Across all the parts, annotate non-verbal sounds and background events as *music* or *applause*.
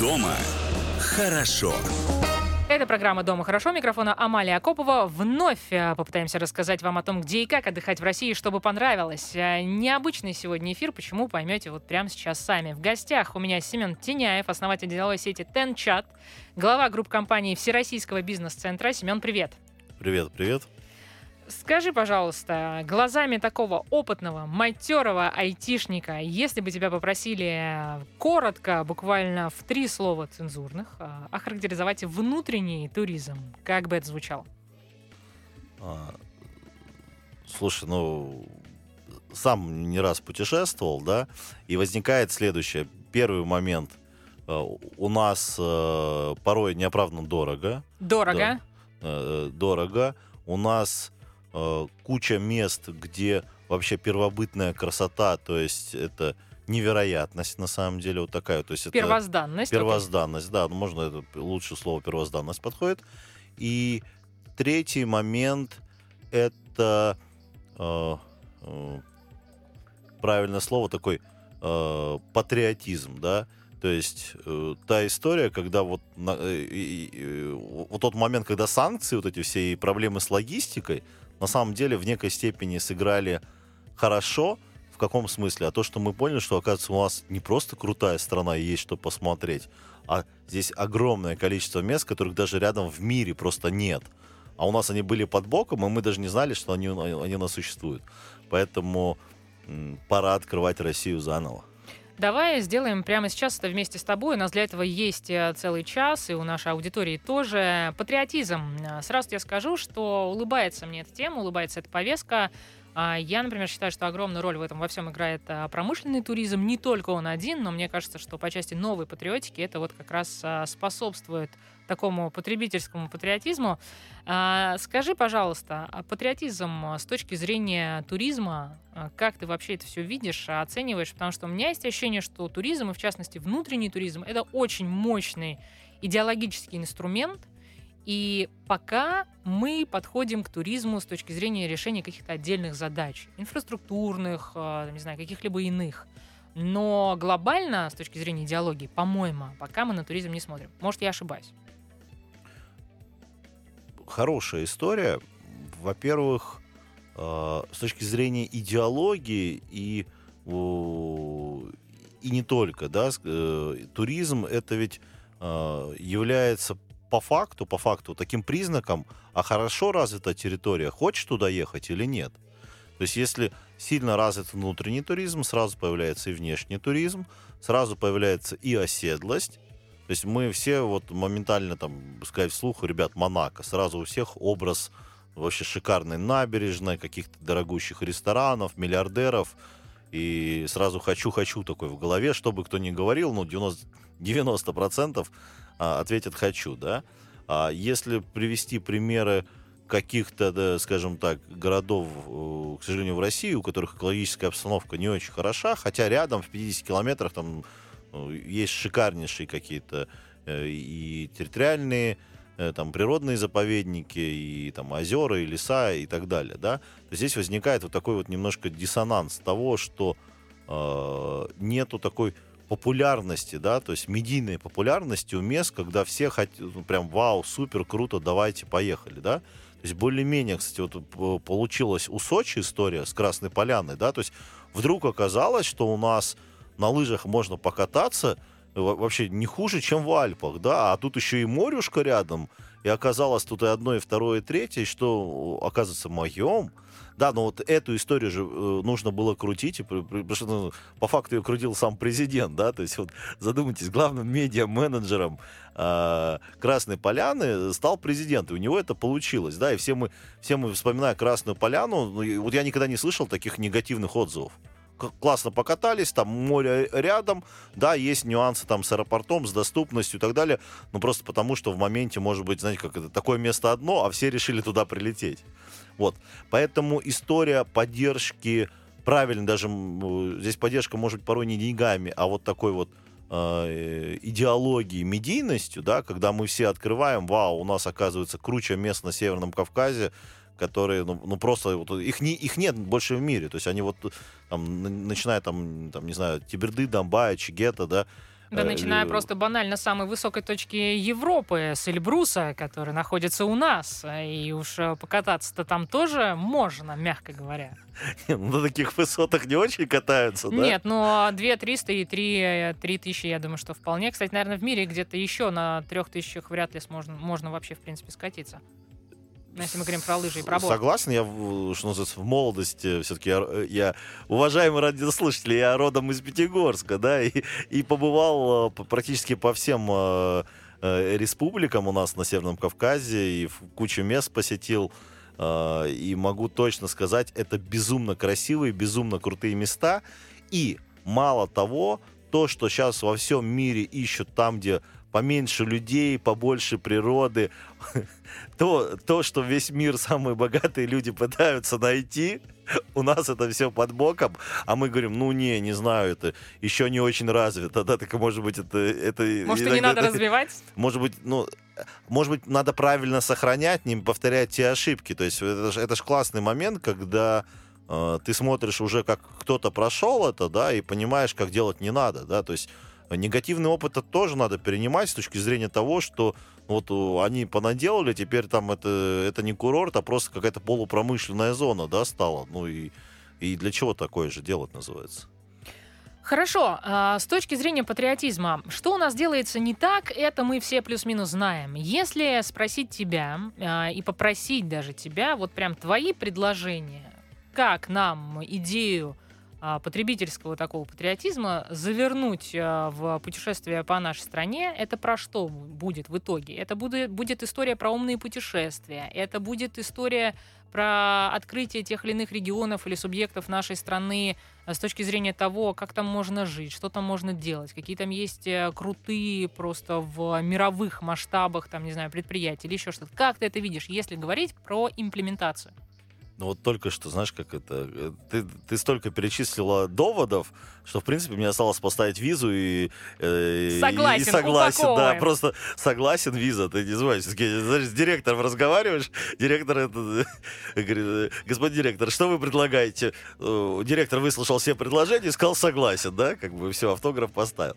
Дома хорошо. Это программа «Дома хорошо». Микрофона Амалия Акопова. Вновь э, попытаемся рассказать вам о том, где и как отдыхать в России, чтобы понравилось. Э, Необычный сегодня эфир, почему, поймете вот прямо сейчас сами. В гостях у меня Семен Теняев, основатель деловой сети TenChat, глава групп компании Всероссийского бизнес-центра. Семен, привет. Привет, привет. Скажи, пожалуйста, глазами такого опытного, матерого айтишника, если бы тебя попросили коротко, буквально в три слова цензурных, а, охарактеризовать внутренний туризм, как бы это звучало? А, слушай, ну, сам не раз путешествовал, да, и возникает следующее. Первый момент. э, У нас э, порой неоправданно дорого. Дорого. э, Дорого. У нас э, куча мест, где вообще первобытная красота, то есть это невероятность на самом деле вот такая. То есть это Первозданность. окей. Первозданность, да, ну, можно это лучше слово первозданность подходит. И третий момент это э, э, правильное слово такой э, патриотизм, да. То есть э, та история, когда вот, на- э, э, вот тот момент, когда санкции, вот эти все и проблемы с логистикой, на самом деле в некой степени сыграли хорошо. В каком смысле? А то, что мы поняли, что, оказывается, у нас не просто крутая страна и есть что посмотреть, а здесь огромное количество мест, которых даже рядом в мире просто нет. А у нас они были под боком, и мы даже не знали, что они, они у нас существуют. Поэтому м, пора открывать Россию заново. Давай сделаем прямо сейчас это вместе с тобой. У нас для этого есть э, целый час, и у нашей аудитории тоже. Патриотизм. Э, Сразу тебе скажу, что улыбается мне эта тема, улыбается эта повестка. А, Я, например, считаю, что огромную роль в этом во всем играет а, промышленный туризм. Не только он один, но мне кажется, что по части новой патриотики это вот как раз а, способствует такому потребительскому патриотизму. А, Скажи, пожалуйста, а патриотизм а, с точки зрения туризма, как ты вообще это все видишь, оцениваешь? Потому что у меня есть ощущение, что туризм, и в частности внутренний туризм, это очень мощный идеологический инструмент, и пока мы подходим к туризму с точки зрения решения каких-то отдельных задач, инфраструктурных, не знаю, каких-либо иных. Но глобально, с точки зрения идеологии, по-моему, пока мы на туризм не смотрим. Может, я ошибаюсь. Хорошая история. Во-первых, э, с точки зрения идеологии и, и не только, да, э, туризм это ведь э, является по факту, по факту таким признаком, а хорошо развита территория, хочешь туда ехать или нет. То есть если сильно развит внутренний туризм, сразу появляется и внешний туризм, сразу появляется и оседлость. То есть мы все вот моментально там, сказать вслух, ребят, Монако, сразу у всех образ вообще шикарной набережной, каких-то дорогущих ресторанов, миллиардеров. И сразу хочу-хочу такой в голове, чтобы кто ни говорил, ну, 90, 90% а, ответят «хочу», да. А если привести примеры каких-то, да, скажем так, городов, э, к сожалению, в России, у которых экологическая обстановка не очень хороша, хотя рядом, в 50 километрах, там есть шикарнейшие какие-то э, и территориальные, э, там, природные заповедники, и там озера, и леса, и так далее, да, то здесь возникает вот такой вот немножко диссонанс того, что э, нету такой популярности, да, то есть медийной популярности у мест, когда все хотят, ну, прям, вау, супер, круто, давайте, поехали, да. То есть более-менее, кстати, вот получилась у Сочи история с Красной Поляной, да, то есть вдруг оказалось, что у нас на лыжах можно покататься э, во- вообще не хуже, чем в Альпах, да, а тут еще и морюшка рядом, и оказалось тут и одно, и второе, и третье, что, оказывается, моем. Да, но вот эту историю же э, нужно было крутить, потому что ну, по факту ее крутил сам президент, да, то есть вот задумайтесь, главным медиа-менеджером э, Красной Поляны стал президент, и у него это получилось, да, и все мы, все мы вспоминая Красную Поляну, ну, вот я никогда не слышал таких негативных отзывов. Классно покатались, там море рядом, да, есть нюансы там с аэропортом, с доступностью и так далее, ну просто потому, что в моменте, может быть, знаете, как это, такое место одно, а все решили туда прилететь. Вот, поэтому история поддержки, правильно, даже м, здесь поддержка может быть порой не деньгами, а вот такой вот э, идеологией, медийностью, да, когда мы все открываем, вау, у нас оказывается круче мест на Северном Кавказе, которые, ну, ну просто вот, их, не, их нет больше в мире. То есть они вот там, начиная там, там, не знаю, Тиберды, Донбая, Чигета, да. Да, э, начиная э, просто банально с самой высокой точки Европы, с Эльбруса, который находится у нас. И уж э, покататься-то там тоже можно, мягко говоря. *laughs* На таких высотах не очень катаются, да? Нет, но 2 300 и 3, 3 тысячи, я думаю, что вполне. Кстати, наверное, в мире где-то еще на 3 тысячах вряд ли можно, можно вообще, в принципе, скатиться. Ну, Если мы говорим про лыжи и про борт. Согласен, я, что называется, в молодости все-таки я, я, уважаемый радиослушатели, я родом из Пятигорска, да, и, и побывал э, практически по всем э, э, республикам у нас на Северном Кавказе, и кучу мест посетил, и могу точно сказать, это безумно красивые, безумно крутые места, и мало того, то, что сейчас во всем мире ищут там, где поменьше людей, побольше природы, *laughs* то, то, что весь мир *laughs* самые богатые люди пытаются найти, у нас это все под боком, а мы говорим, ну не, не знаю, это еще не очень развито, да, так может быть это... это Может, и не иногда- надо развивать? Может быть, ну, может быть, надо правильно сохранять, не повторять те ошибки. То есть это же это ж классный момент, когда э, ты смотришь уже, как кто-то прошел это, да, и понимаешь, как делать не надо, да, то есть негативный опыт это тоже надо перенимать с точки зрения того, что вот э, они понаделали, теперь там это, это не курорт, а просто какая-то полупромышленная зона, да, стала. Ну и, и для чего такое же делать называется? Хорошо, а, с точки зрения патриотизма, что у нас делается не так, это мы все плюс-минус знаем. Если спросить тебя а, и попросить даже тебя, вот прям твои предложения, как нам идею потребительского такого патриотизма завернуть а, в путешествие по нашей стране, это про что будет в итоге? Это будет, будет история про умные путешествия, это будет история про открытие тех или иных регионов или субъектов нашей страны а с точки зрения того, как там можно жить, что там можно делать, какие там есть э, крутые просто в мировых масштабах, там, не знаю, предприятия или еще что-то. Как ты это видишь, если говорить про имплементацию? Ну вот только что, знаешь, как это... э, Ты, ты столько перечислила доводов, что, в принципе, мне осталось поставить визу и... э, и- Согласен, и согласен, да, упаковываем. просто согласен, виза. Ты не знаешь, знаешь, с директором разговариваешь, директор это... Говорит, «Э, господин директор, что вы предлагаете? Директор выслушал все предложения и сказал согласен, да, как бы все, автограф поставил.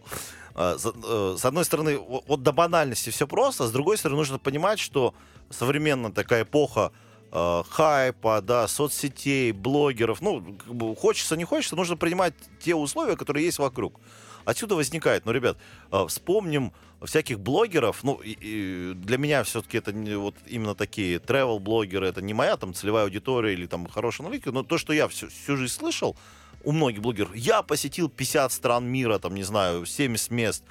А, С одной стороны, вот до банальности все просто, с другой стороны, нужно понимать, что современная такая эпоха э, хайпа, да, соцсетей, блогеров. Ну, как бы хочется, не хочется, нужно принимать те условия, которые есть вокруг. Отсюда возникает, ну, ребят, э, вспомним всяких блогеров, ну, и- и для меня все-таки это не вот именно такие travel блогеры это не моя там целевая аудитория или там хорошая аналитика, но то, что я всю, всю жизнь слышал, у многих блогеров, я посетил 50 стран мира, там, не знаю, 70 мест,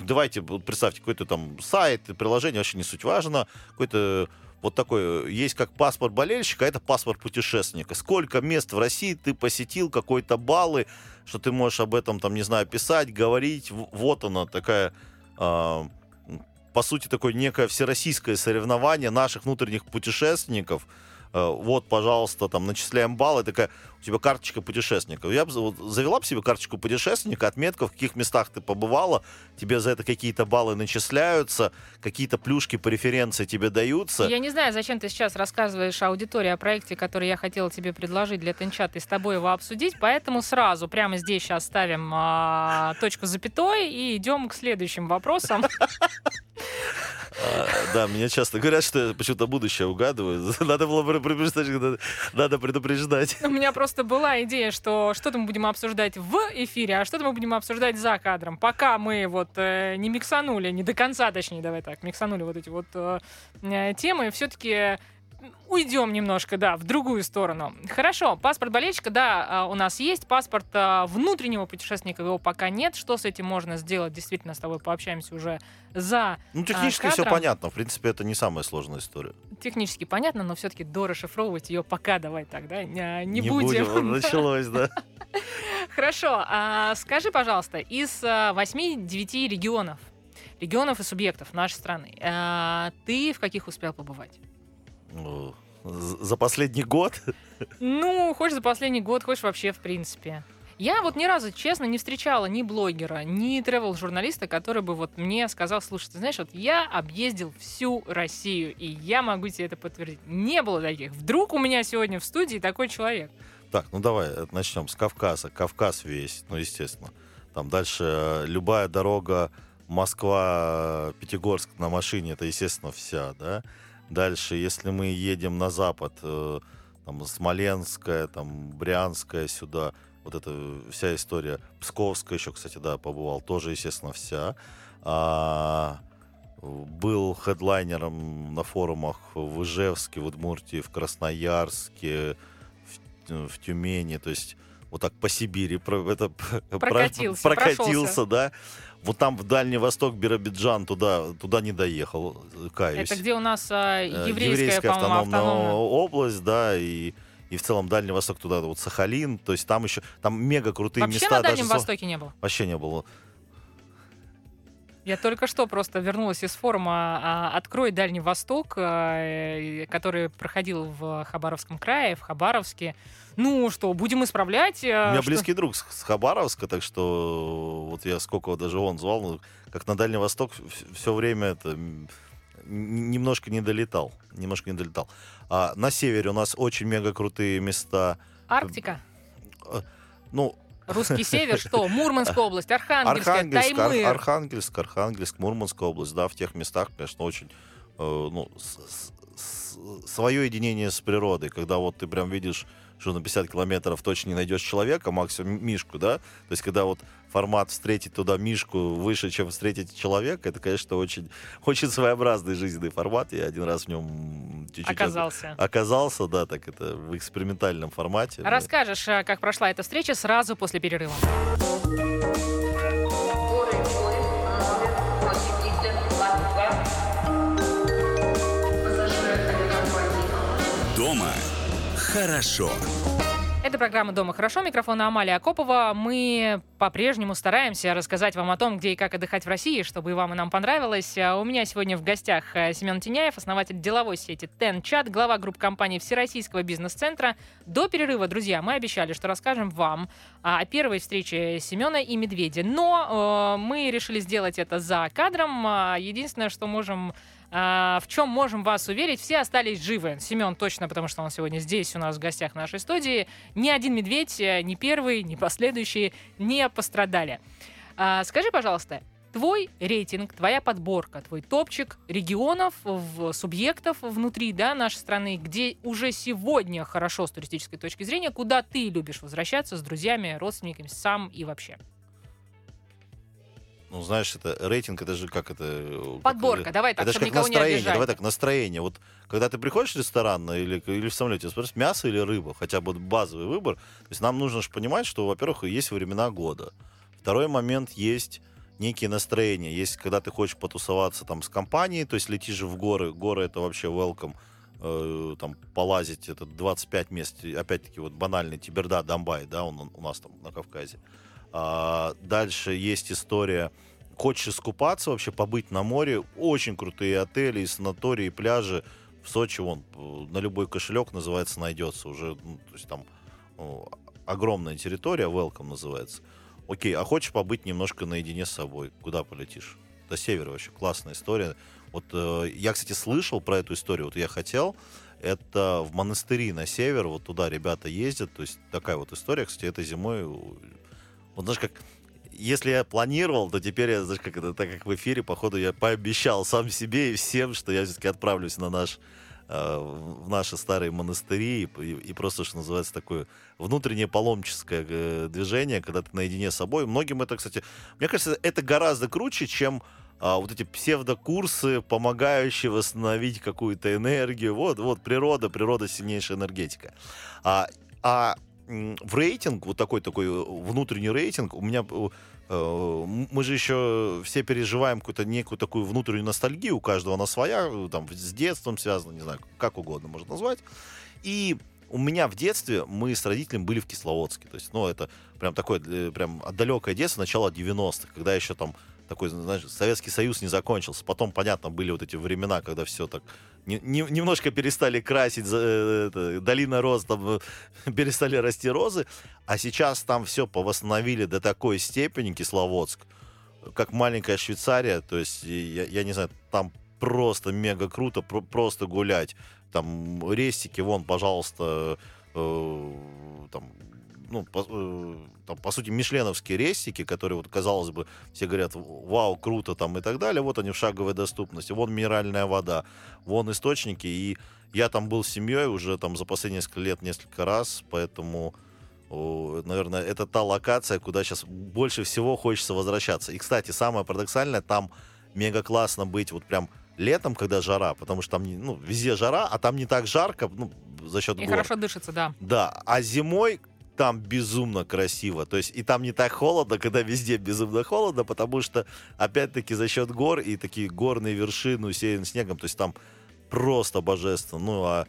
давайте, вот представьте, какой-то там сайт, приложение, вообще не суть важно, какой-то вот такой, есть как паспорт болельщика, а это паспорт путешественника. Сколько мест в России ты посетил, какой-то баллы, что ты можешь об этом, там, не знаю, писать, говорить. Вот она такая, а, по сути, такое некое всероссийское соревнование наших внутренних путешественников. А, Вот, пожалуйста, там, начисляем баллы, такая, тебя карточка путешественника. Я бы вот завела бы себе карточку путешественника, отметка, в каких местах ты побывала, тебе за это какие-то баллы начисляются, какие-то плюшки, преференции тебе даются. Я не знаю, зачем ты сейчас рассказываешь аудитории о проекте, который я хотела тебе предложить для Тенчата и с тобой его обсудить, поэтому сразу прямо здесь сейчас ставим а, точку запятой и идем к следующим вопросам. *laughs* А, Да, мне часто говорят, что я почему-то будущее угадываю. *laughs* Надо было бы предупреждать, надо- надо предупреждать. У меня просто была идея, что что-то мы будем обсуждать в эфире, а что-то мы будем обсуждать за кадром. Пока мы вот э, не миксанули, не до конца, точнее, давай так, миксанули вот эти вот э, э, темы, все-таки уйдем немножко, да, в другую сторону. Хорошо, паспорт болельщика, да, а, у нас есть. Паспорт а, внутреннего путешественника его пока нет. Что с этим можно сделать? Действительно, с тобой пообщаемся уже за Ну, технически все кадром. понятно. В принципе, это не самая сложная история. технически понятно, но все-таки дорасшифровывать ее пока давай так, да, не, не будем. Вот *laughs* Началось, да. Хорошо, а скажи, пожалуйста, из а, 8-9 регионов, регионов и субъектов нашей страны, а, ты в каких успел побывать? За последний год Ну, хочешь за последний год, хочешь вообще в принципе. Я вот ни разу, честно, не встречала ни блогера, ни тревел-журналиста, который бы вот мне сказал, слушай, ты знаешь, вот я объездил всю Россию, и я могу тебе это подтвердить. Не было таких. Вдруг у меня сегодня в студии такой человек. Так, ну давай э, начнем с Кавказа. Кавказ весь, ну, естественно. Там дальше э, любая дорога Москва-Пятигорск на машине, это, естественно, вся, да. Дальше, если мы едем на запад, э, там, Смоленская, там, Брянская сюда, вот эта вся история. Псковская еще, кстати, да, побывал, тоже, естественно, вся. А, был хедлайнером на форумах в Ижевске, в Удмуртии, в Красноярске, в, в Тюмени, то есть вот так по Сибири это, Прокатился, *laughs* про- прокатился, прошелся. да. Вот там в Дальний Восток, Биробиджан, туда, туда не доехал, каюсь. Это где у нас а, Э, еврейская, по-моему, автономная автономная. область, да, и, и в целом Дальний Восток туда, вот Сахалин, то есть там еще, там мега крутые Вообще места. на Дальнем даже Востоке не было. Вообще не было. Я только что просто вернулась из форума а, «Открой Дальний Восток», а, который проходил в Хабаровском крае, в Хабаровске. Ну что, будем исправлять. У а, меня что- близкий друг с Хабаровска, так что вот я сколько даже он звал, ну, как на Дальний Восток все время это немножко не долетал, немножко не долетал. А на севере у нас очень мега крутые места. Арктика, Ну, русский север, что? *laughs* Мурманская область, Архангельская, Архангельск, Ар- Таймыр. Архангельск, Архангельск, Мурманская область, да, в тех местах, конечно, очень э, ну, свое единение с природой, когда вот ты прям видишь, что на 50 километров точно не найдешь человека, максимум мишку, да, то есть когда вот формат встретить туда мишку выше, чем встретить человека, это, конечно, очень, очень своеобразный жизненный формат, я один раз в нем чуть-чуть Оказался. оказался, да, так это в экспериментальном формате. Расскажешь, а, как прошла эта встреча сразу после перерыва. Скорый поезд номер 80 Москва. Пассажиры авиакомпании Дома хорошо. Это программа «Дома хорошо». Микрофон Амалия Акопова. Мы по-прежнему стараемся рассказать вам о том, где и как отдыхать в России, чтобы и вам, и нам понравилось. А У меня сегодня в гостях э, Семен Тиняев, основатель деловой сети TenChat, глава группы компаний Всероссийского бизнес-центра. До перерыва, друзья, мы обещали, что расскажем вам о первой встрече Семена и Медведя. Но э, мы решили сделать это за кадром. А, Единственное, что можем а, в чем можем вас уверить, все остались живы. Семен точно, потому что он сегодня здесь у нас в гостях нашей студии. Ни один медведь, э, ни первый, ни последующие не пострадали. А, скажи, пожалуйста, твой рейтинг, твоя подборка, твой топчик регионов, субъектов внутри да, нашей страны, где уже сегодня хорошо с туристической точки зрения, куда ты любишь возвращаться с друзьями, родственниками, сам и вообще? Ну, знаешь, это рейтинг, это же как это... э, как Подборка, это- давай так, это же как настроение, давай так, настроение. Вот когда ты приходишь в ресторан или, или в самолете, спросишь, мясо или рыба, хотя бы базовый выбор. То есть нам нужно же понимать, что, во-первых, есть времена года. Второй момент есть некие настроения. Есть, когда ты хочешь потусоваться там с компанией, то есть летишь в горы. Горы это вообще welcome. Э, там полазить, это 25 мест. Опять-таки вот банальный Тиберда, Домбай, да, он, он у нас там на Кавказе. А, дальше есть история хочешь искупаться, вообще побыть на море, очень крутые отели, и санатории, и пляжи. В Сочи, вон, э, на любой кошелек, называется, найдется уже, ну, то есть там ну, огромная территория, welcome называется. Окей, а хочешь побыть немножко наедине с собой? Куда полетишь? До севера вообще классная история. Вот э, я, кстати, слышал про эту историю, вот я хотел, это в монастыри на север, вот туда ребята ездят, то есть такая вот история, кстати, этой зимой, вот знаешь, как если я планировал, то теперь я, знаешь, как это, так как в эфире, походу, я пообещал сам себе и всем, что я все-таки отправлюсь на наш э, в наши старые монастыри и, и- просто, что называется, такое внутреннее паломническое э, движение, когда ты наедине с собой. Многим это, кстати, мне кажется, это гораздо круче, чем а, вот эти псевдокурсы, помогающие восстановить какую-то энергию. Вот, вот природа, природа сильнейшая энергетика. А, а в рейтинг, вот такой такой э, внутренний рейтинг, у меня э, мы же еще все переживаем какую-то некую такую внутреннюю ностальгию, у каждого она своя, э, там с детством связана, не знаю, как угодно можно назвать. И у меня в детстве мы с родителями были в Кисловодске. То есть, ну, это прям такое, прям далекое детство, начало 90-х, когда еще там такой, знаешь, Советский Союз не закончился. Потом, понятно, были вот эти времена, когда все так не- не- немножко перестали красить э, это, долина роз, там э, *laughs* перестали расти розы, а сейчас там все повосстановили до такой степени Кисловодск, как маленькая Швейцария, то есть я, я не знаю, там просто мега круто, про- просто гулять. Там рестики, вон, пожалуйста, э, там, ну, по, э, там, по сути, мишленовские рестики, которые, вот, казалось бы, все говорят, вау, круто там и так далее, вот они в шаговой доступности, вон минеральная вода, вон источники, и я там был с семьей уже там за последние несколько лет несколько раз, поэтому, о, наверное, это та локация, куда сейчас больше всего хочется возвращаться. И, кстати, самое парадоксальное, там мега классно быть вот прям летом, когда жара, потому что там, ну, везде жара, а там не так жарко, ну, за счет И гор. хорошо дышится, да. Да, а зимой там безумно красиво. То есть и там не так холодно, *laughs* когда везде безумно холодно, потому что, опять-таки, за счет гор и такие горные вершины усеяны снегом, то есть там просто божественно. Ну, а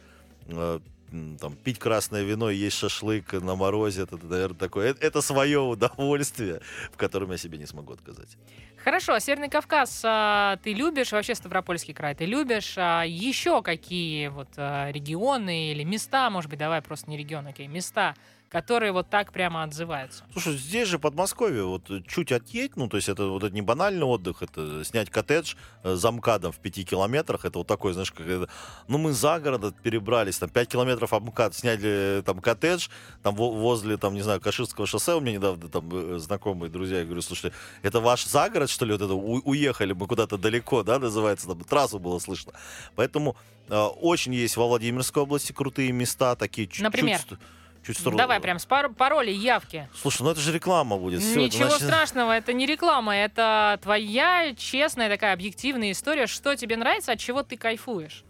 м, там пить красное вино и есть шашлык на морозе, это, наверное, такое... Это, это свое удовольствие, в котором я себе не смогу отказать. Хорошо, а Северный Кавказ а, ты любишь, вообще Ставропольский край ты любишь. А еще какие вот а, регионы или места, может быть, давай просто не регионы, какие места, которые вот так прямо отзываются? Слушай, здесь же Подмосковье, вот э, чуть отъедь, ну, то есть это вот это не банальный отдых, это снять коттедж э, за МКАДом в пяти километрах, это вот такой, знаешь, как это, ну, мы за город перебрались, там, 5 километров от МКАД, сняли э, там коттедж, там, во- возле, там, не знаю, Каширского шоссе, у меня недавно там знакомые друзья, я говорю, слушай, это ваш загород, что ли, вот это, у- уехали мы куда-то далеко, да, называется, там, трассу было слышно, поэтому э, очень есть во Владимирской области крутые места, такие чуть- Например? чуть, чуть сторону- Давай прям с пар- пароли, явки. Слушай, ну это же реклама будет. Это Ничего значит- страшного, это не реклама, это твоя честная такая объективная история, что тебе нравится, от чего ты кайфуешь.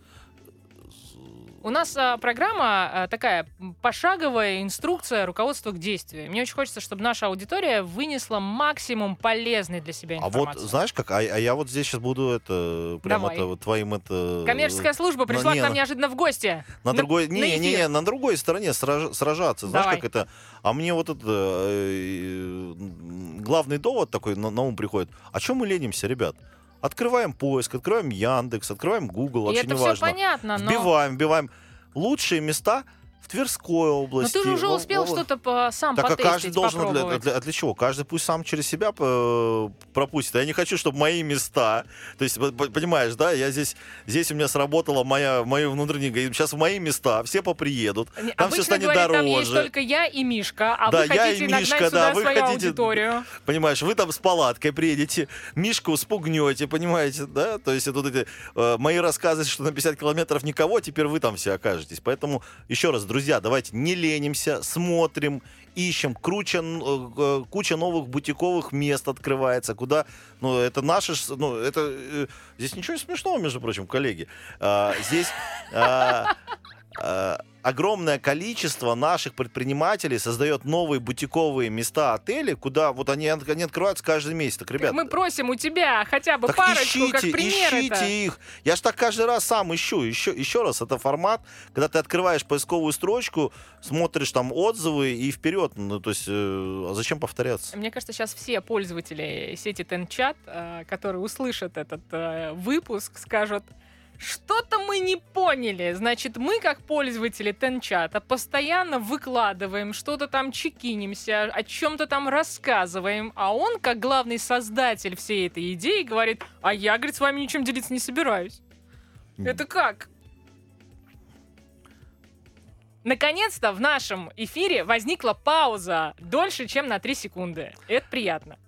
У нас а, программа а, такая пошаговая инструкция руководства к действию. Мне очень хочется, чтобы наша аудитория вынесла максимум полезной для себя А вот информации. знаешь как? А, а я вот здесь сейчас буду это прям Давай. это твоим это. Коммерческая служба пришла не, к нам на- неожиданно в гости. На на- другой, на не, не, эфир. не, на другой стороне сраж- сражаться. Знаешь, Давай. как это? А мне вот это э, главный довод такой на, на ум приходит. А чем мы ленимся, ребят? Открываем поиск, открываем Яндекс, открываем Google, И вообще это не все важно. понятно, но... Вбиваем, вбиваем лучшие места в Тверской Но области. ты же уже успел во- что-то по- сам Так а потестить, каждый должен для, попробовать. для- для чего? Каждый пусть сам через себя э, пропустит. Я не хочу, чтобы мои места, то есть, понимаешь, да, я здесь, здесь у меня сработала моя, моя внутренняя, сейчас в мои места, все поприедут, там все Обычно станет говорят, там есть дороже. только я и Мишка, а Да, вы я и хотите Мишка, да, вы хотите- аудиторию. Понимаешь, вы там с палаткой приедете, Мишку спугнете, понимаете, да? То есть это вот эти э, мои рассказы, что на 50 километров никого, теперь вы там все окажетесь. Поэтому еще раз, друзья, давайте не ленимся, смотрим, ищем. Круче, н- э, куча новых бутиковых мест открывается, куда, ну, это наши, ну, это, э, здесь ничего смешного, между прочим, коллеги. А, здесь... а, а, огромное количество наших предпринимателей создает новые бутиковые места, отели, куда вот они, они открываются каждый месяц. Так, ребят, Мы просим у тебя хотя бы так парочку, ищите, как пример ищите это. их. Я ж так каждый раз сам ищу. Еще, еще раз, это формат, когда ты открываешь поисковую строчку, смотришь там отзывы и вперед. Ну, то есть, э, а зачем повторяться? Мне кажется, сейчас все пользователи сети Тенчат, э, которые услышат этот э, выпуск, скажут, что-то мы не поняли. Значит, мы, как пользователи Тенчата, постоянно выкладываем, что-то там чекинимся, о чем-то там рассказываем, а он, как главный создатель всей этой идеи, говорит, а я, говорит, с вами ничем делиться не собираюсь. Это как? Наконец-то в нашем эфире возникла пауза дольше, чем на 3 секунды. Это приятно.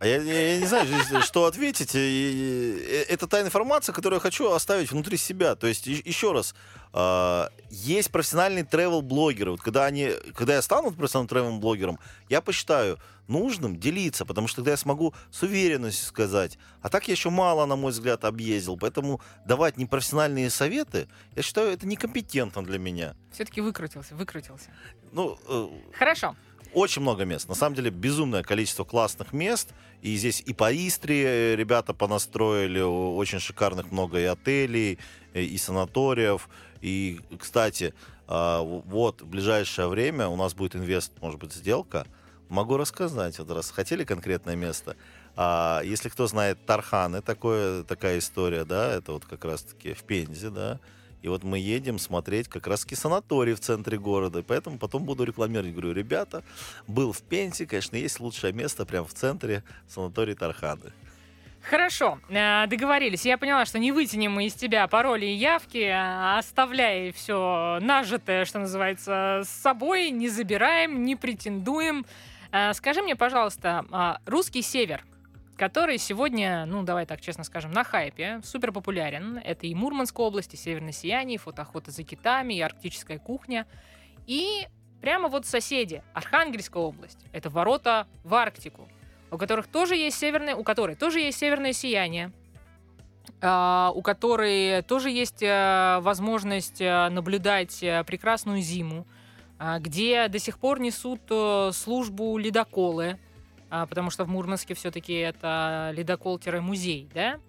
А я, я- я не знаю, здесь, что ответить. И- и- э, Это та информация, которую я хочу оставить внутри себя. То есть, и- еще раз, а, есть профессиональные travel-блогеры. Вот когда, они, когда я стану профессиональным travel-блогером, я посчитаю нужным делиться, потому что тогда я смогу с уверенностью сказать. А так я еще мало, на мой взгляд, объездил. Поэтому давать непрофессиональные советы, я считаю, это некомпетентно для меня. Все-таки выкрутился, выкрутился. Ну, э, Хорошо. Очень много мест. На самом деле безумное количество классных мест. И здесь и по Истрии ребята понастроили очень шикарных много и отелей, э, и санаториев. И, кстати, а, вот в ближайшее время у нас будет инвест, может быть, сделка. Могу рассказать, вот раз хотели конкретное место. А если кто знает Тарханы, такое, такая история, да, это вот как раз-таки в Пензе, да. И вот мы едем смотреть как раз-таки санаторий в центре города. Поэтому потом буду рекламировать. Говорю, ребята, был в Пензе, конечно, есть лучшее место прямо в центре санаторий Тарханы. Хорошо, э, договорились. Я поняла, что не вытянем мы из тебя пароли и явки, а оставляй все нажитое, что называется, с собой, не забираем, не претендуем. Э, Скажи мне, пожалуйста, а, русский север, который сегодня, ну давай так честно скажем, на хайпе, супер популярен. Это и Мурманская область, и Северное сияние, и фотоохота за китами, и арктическая кухня. И прямо вот соседи, Архангельская область, это ворота в Арктику у которых тоже есть северное, у которой тоже есть северное сияние, а, у которой тоже есть а, возможность а, наблюдать а, прекрасную зиму, а, где до сих пор несут службу ледоколы, потому что в Мурманске все-таки это ледокол-музей, да?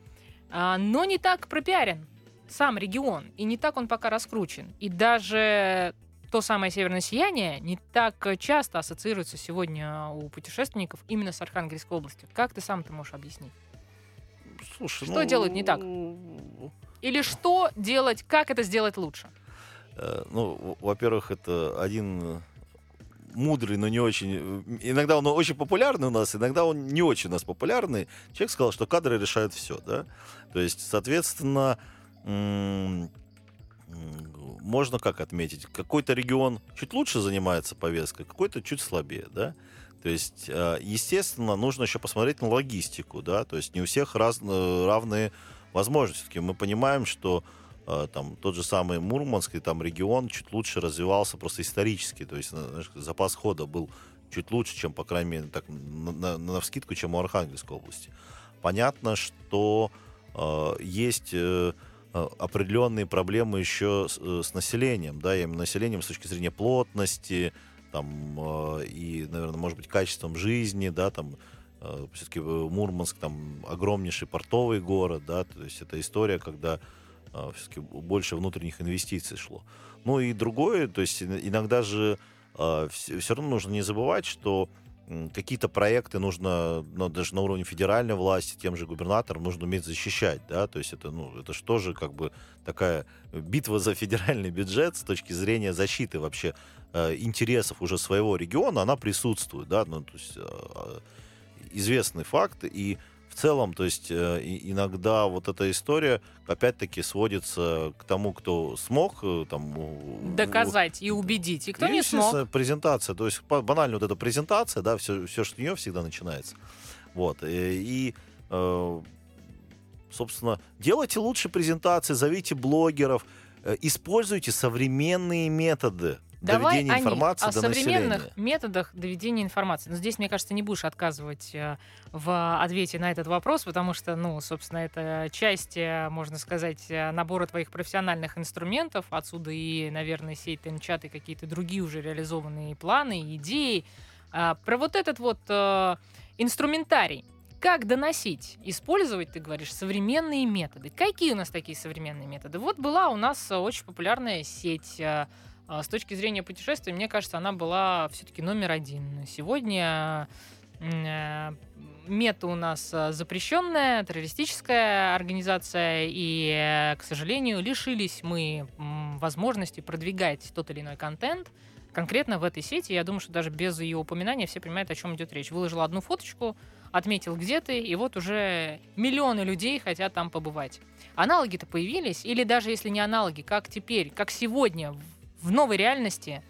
А, но не так пропиарен сам регион, и не так он пока раскручен. И даже то самое северное сияние не так часто ассоциируется сегодня у путешественников именно с Архангельской областью. Как ты сам это можешь объяснить? Слушай, Что делать не так? Или что делать, как это сделать лучше? Э, Ну, во-первых, это один мудрый, но не очень... э, Иногда он очень популярный у нас, иногда он не очень у нас популярный. Человек сказал, что кадры решают все, да? То есть, соответственно, можно как отметить? Какой-то регион чуть лучше занимается повесткой, какой-то чуть слабее, да? То есть, э, естественно, нужно еще посмотреть на логистику, да? То есть не у всех раз- э, равные возможности. Мы понимаем, что там тот же самый Мурманский там регион чуть лучше развивался просто исторически, то есть знаешь, запас хода был чуть лучше, чем, по крайней мере, так, на, на, навскидку, чем у Архангельской области. Понятно, что э, есть э, э, определенные проблемы еще с, э, с населением, да, виду населением с точки зрения плотности, там, э, и, наверное, может быть, качеством жизни, да, там, все-таки Мурманск там огромнейший портовый город, да, то есть это история, когда все-таки больше внутренних инвестиций шло. Ну и другое, то есть ин- иногда же все, равно нужно не забывать, что какие-то проекты нужно, ну, даже на уровне федеральной власти, тем же губернаторам нужно уметь защищать, да, то есть это, ну, это же тоже как бы такая битва за федеральный бюджет с точки зрения защиты вообще э, интересов уже своего региона, она присутствует, да, ну, то есть э, известный факт, и целом, то есть э, и- иногда вот эта история опять-таки сводится к тому, кто смог э, там Доказать и убедить. И кто и, не смог, презентация, то есть банально вот эта презентация, да, все, все что с нее всегда начинается. Вот. э, И, э, собственно, делайте лучше презентации, зовите блогеров, используйте современные методы Давай доведения они, информации о до современных населения. методах доведения информации. Но здесь, мне кажется, не будешь отказывать э, в ответе на этот вопрос, потому что, ну, собственно, это часть, э, можно сказать, э, набора твоих профессиональных инструментов. Отсюда и, наверное, сеть чат и какие-то другие уже реализованные планы, идеи. А, Про вот этот вот инструментарий. Как доносить? Использовать, ты говоришь, современные методы. Какие у нас такие современные методы? Вот была у нас очень популярная сеть С точки зрения путешествий, мне кажется, она была все-таки номер один. Сегодня э, мета у нас э, запрещенная, террористическая организация, и, э, к сожалению, лишились мы возможности продвигать тот или иной контент. Конкретно в этой сети, я думаю, что даже без ее упоминания все понимают, о чем идет речь. Выложила одну фоточку, отметил, где ты, и вот уже миллионы людей хотят там побывать. Аналоги-то появились, или даже если не аналоги, как теперь, как сегодня в- новой реальности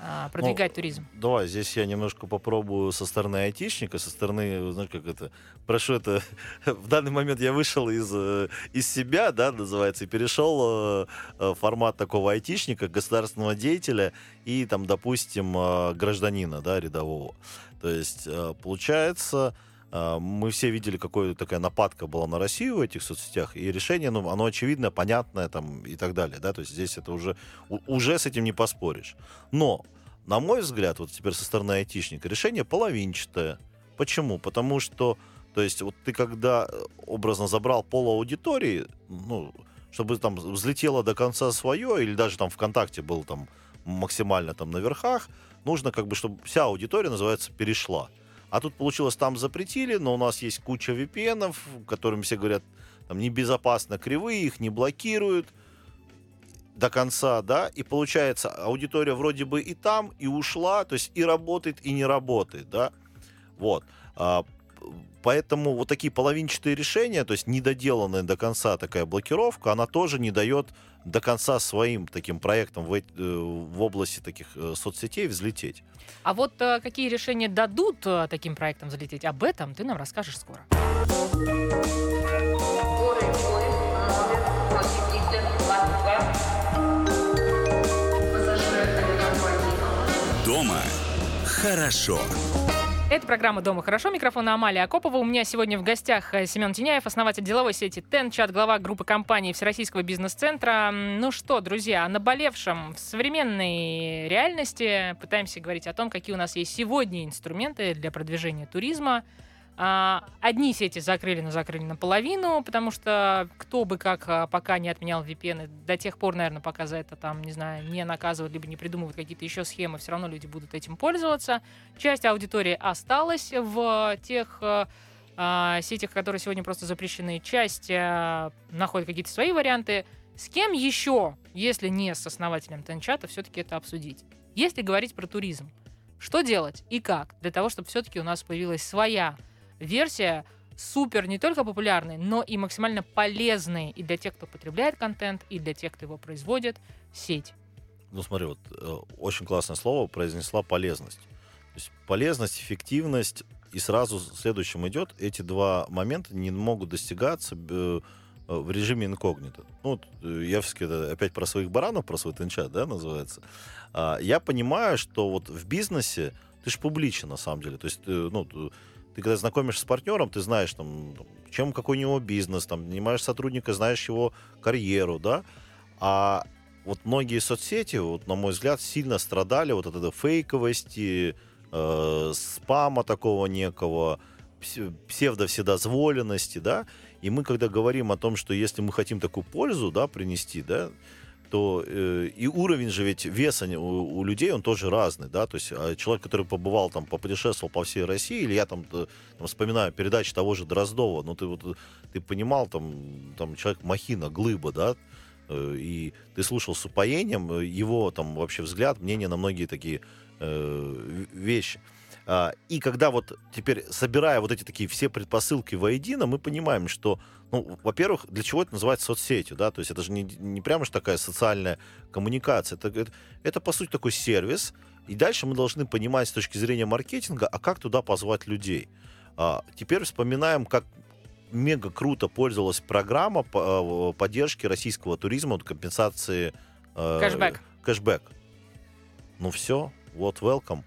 а, продвигать туризм? Давай, здесь я немножко попробую со стороны айтишника, со стороны, знаешь, как это, прошу это, *laughs* в данный момент я вышел из, э, из себя, да, называется, и перешел э, э, в формат такого айтишника, государственного деятеля и, там, допустим, гражданина, да, рядового. То есть, получается, мы все видели, какая такая нападка была на Россию в этих соцсетях, и решение, ну, оно очевидное, понятное, там, и так далее, да, то есть здесь это уже, уже с этим не поспоришь. Но на мой взгляд, вот теперь со стороны айтишника, решение половинчатое. Почему? Потому что, то есть, вот ты когда э, образно забрал пол аудитории, ну, чтобы там взлетело до конца свое, или даже там ВКонтакте был там максимально там на верхах, нужно как бы, чтобы вся аудитория, называется, перешла. А тут получилось, там запретили, но у нас есть куча VPN, которым все говорят, там небезопасно кривые, их не блокируют до конца, да, и получается, аудитория вроде бы и там, и ушла, то есть и работает, и не работает, да, вот. Поэтому вот такие половинчатые решения, то есть недоделанная до конца такая блокировка, она тоже не дает до конца своим таким проектам в, э, в области таких э, соцсетей взлететь. А вот э, какие решения дадут таким проектам взлететь, об этом ты нам расскажешь скоро. Дома хорошо. Это программа «Дома хорошо». Микрофон Амалия Акопова. У меня сегодня в гостях э, Семен Теняев, основатель деловой сети Тенчат, глава группы компаний Всероссийского бизнес-центра. Ну что, друзья, о наболевшем в современной реальности пытаемся говорить о том, какие у нас есть сегодня инструменты для продвижения туризма – одни сети закрыли, но закрыли наполовину, потому что кто бы как а, пока не отменял VPN, до тех пор, наверное, пока за это там, не знаю, не наказывают, либо не придумывают какие-то еще схемы, все равно люди будут этим пользоваться. Часть аудитории осталась в тех а, сетях, которые сегодня просто запрещены. Часть а, находит какие-то свои варианты. С кем еще, если не с основателем Тенчата, все-таки это обсудить? Если говорить про туризм, что делать и как для того, чтобы все-таки у нас появилась своя версия супер не только популярной, но и максимально полезной и для тех, кто потребляет контент, и для тех, кто его производит, сеть. Ну смотри, вот э, очень классное слово произнесла полезность. То есть полезность, эффективность, и сразу следующим идет, эти два момента не могут достигаться э, в режиме инкогнито. Ну, э, я все опять про своих баранов, про свой тенчат, да, называется. А, я понимаю, что вот в бизнесе ты же публичен, на самом деле. То есть, э, ну, ты когда знакомишься с партнером, ты знаешь, там, чем какой у него бизнес, там, нанимаешь сотрудника, знаешь его карьеру, да, а вот многие соцсети, вот, на мой взгляд, сильно страдали вот от этой фейковости, э, спама такого некого, псевдовседозволенности, да, и мы, когда говорим о том, что если мы хотим такую пользу, да, принести, да, то э, и уровень же ведь веса у, у людей, он тоже разный, да, то есть а человек, который побывал там, попутешествовал по всей России, или я там, там вспоминаю передачи того же Дроздова, ну ты вот, ты понимал, там, там человек махина, глыба, да, э, и ты слушал с упоением э, его там вообще взгляд, мнение на многие такие э, вещи. А, и когда вот теперь, собирая вот эти такие все предпосылки воедино, мы понимаем, что, ну, во-первых, для чего это называется соцсетью, да, то есть это же не, не прямо же такая социальная коммуникация, это, это, это, по сути, такой сервис, и дальше мы должны понимать с точки зрения маркетинга, а как туда позвать людей. А, теперь вспоминаем, как мега круто пользовалась программа э, поддержки российского туризма, компенсации... Э, кэшбэк. Кэшбэк. Ну все, вот, welcome.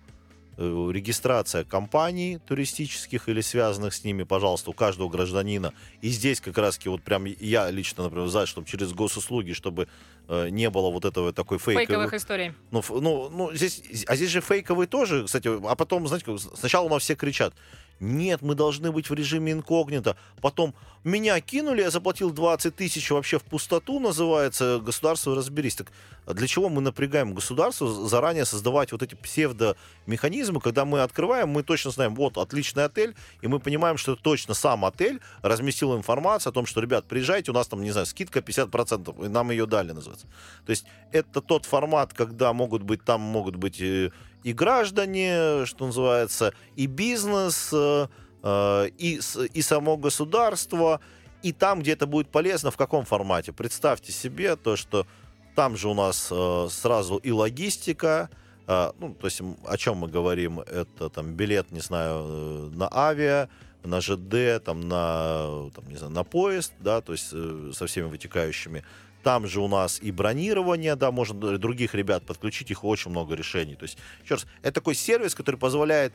Э, регистрация компаний туристических или связанных с ними, пожалуйста, у каждого гражданина. И здесь как раз вот прям я лично, например, за, чтобы через госуслуги, чтобы э, не было вот этого такой фейковой... Фейковых историй. Ну, ну, ну, здесь, а здесь же фейковые тоже, кстати, а потом, знаете, сначала у нас все кричат, нет, мы должны быть в режиме инкогнито. Потом меня кинули, я заплатил 20 тысяч вообще в пустоту, называется, государство разберись. Так а для чего мы напрягаем государство заранее создавать вот эти псевдомеханизмы, когда мы открываем, мы точно знаем, вот, отличный отель, и мы понимаем, что точно сам отель разместил информацию о том, что, ребят, приезжайте, у нас там, не знаю, скидка 50%, и нам ее дали, называется. То есть это тот формат, когда могут быть, там могут быть э, и граждане, что называется, и бизнес, э, э, и, и само государство, и там, где это будет полезно, в каком формате. Представьте себе то, что там же у нас э, сразу и логистика, ну, то есть о чем мы говорим, это там билет, не знаю, на авиа, на ЖД, там, на, там, не знаю, на поезд, да, то есть со всеми вытекающими там же у нас и бронирование, да, можно других ребят подключить, их очень много решений. То есть, еще раз, это такой сервис, который позволяет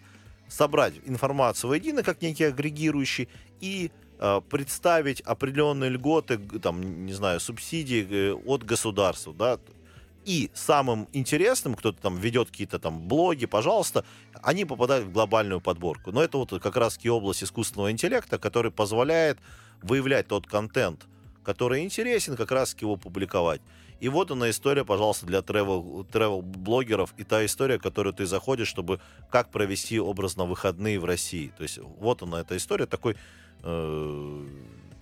собрать информацию воедино, как некий агрегирующий, и э, представить определенные льготы, там, не знаю, субсидии э, от государства, да, и самым интересным, кто-то там ведет какие-то там блоги, пожалуйста, они попадают в глобальную подборку. Но это вот как раз и область искусственного интеллекта, который позволяет выявлять тот контент, который интересен, как раз его публиковать. И вот она история, пожалуйста, для travel, travel блогеров и та история, которую ты заходишь, чтобы как провести образно выходные в России. То есть вот она эта история, такой э,